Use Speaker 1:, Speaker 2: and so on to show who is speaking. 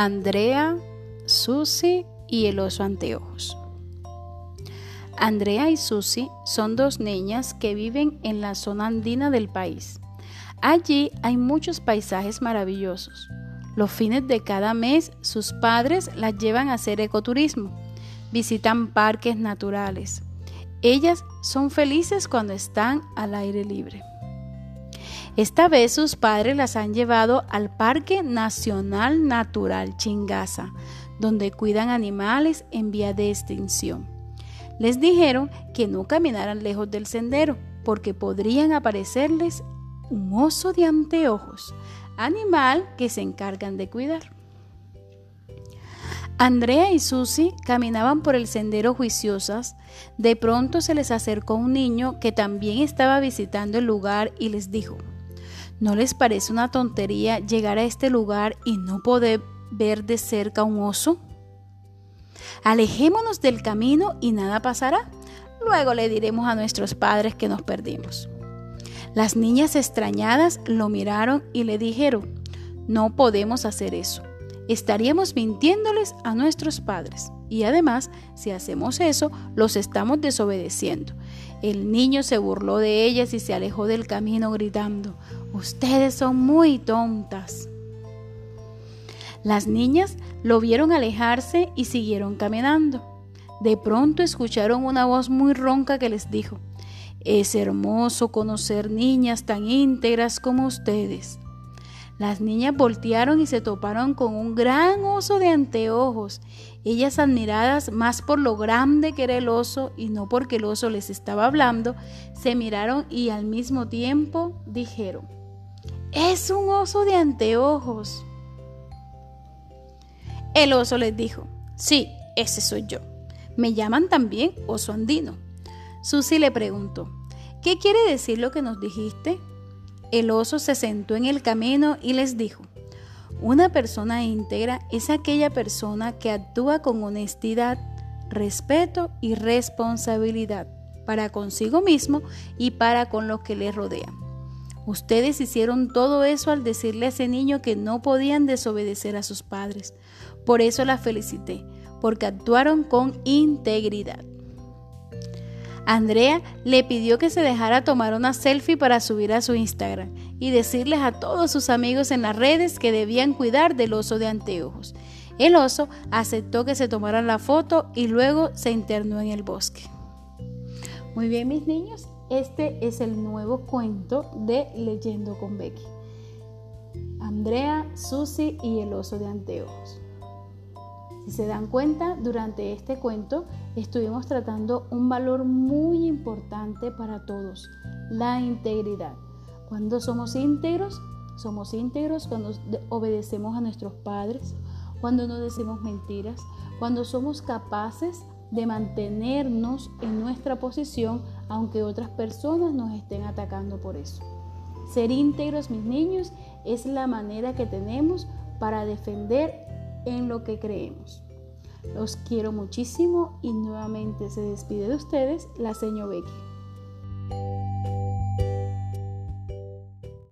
Speaker 1: Andrea, Susi y el oso anteojos. Andrea y Susi son dos niñas que viven en la zona andina del país. Allí hay muchos paisajes maravillosos. Los fines de cada mes sus padres las llevan a hacer ecoturismo. Visitan parques naturales. Ellas son felices cuando están al aire libre. Esta vez sus padres las han llevado al Parque Nacional Natural Chingaza, donde cuidan animales en vía de extinción. Les dijeron que no caminaran lejos del sendero, porque podrían aparecerles un oso de anteojos, animal que se encargan de cuidar. Andrea y Susi caminaban por el sendero juiciosas. De pronto se les acercó un niño que también estaba visitando el lugar y les dijo, ¿No les parece una tontería llegar a este lugar y no poder ver de cerca un oso? Alejémonos del camino y nada pasará. Luego le diremos a nuestros padres que nos perdimos. Las niñas extrañadas lo miraron y le dijeron, no podemos hacer eso. Estaríamos mintiéndoles a nuestros padres. Y además, si hacemos eso, los estamos desobedeciendo. El niño se burló de ellas y se alejó del camino gritando, Ustedes son muy tontas. Las niñas lo vieron alejarse y siguieron caminando. De pronto escucharon una voz muy ronca que les dijo, es hermoso conocer niñas tan íntegras como ustedes. Las niñas voltearon y se toparon con un gran oso de anteojos, ellas admiradas más por lo grande que era el oso y no porque el oso les estaba hablando, se miraron y al mismo tiempo dijeron, es un oso de anteojos. El oso les dijo, sí, ese soy yo. Me llaman también oso andino. Susi le preguntó, ¿qué quiere decir lo que nos dijiste? El oso se sentó en el camino y les dijo, una persona íntegra es aquella persona que actúa con honestidad, respeto y responsabilidad para consigo mismo y para con los que le rodean. Ustedes hicieron todo eso al decirle a ese niño que no podían desobedecer a sus padres. Por eso la felicité, porque actuaron con integridad. Andrea le pidió que se dejara tomar una selfie para subir a su Instagram y decirles a todos sus amigos en las redes que debían cuidar del oso de anteojos. El oso aceptó que se tomara la foto y luego se internó en el bosque. Muy bien, mis niños, este es el nuevo cuento de Leyendo con Becky. Andrea, Susi y el oso de anteojos. Si se dan cuenta, durante este cuento estuvimos tratando un valor muy importante para todos, la integridad. Cuando somos íntegros, somos íntegros cuando obedecemos a nuestros padres, cuando no decimos mentiras, cuando somos capaces de mantenernos en nuestra posición aunque otras personas nos estén atacando por eso. Ser íntegros, mis niños, es la manera que tenemos para defender en lo que creemos. Los quiero muchísimo y nuevamente se despide de ustedes la señora Becky.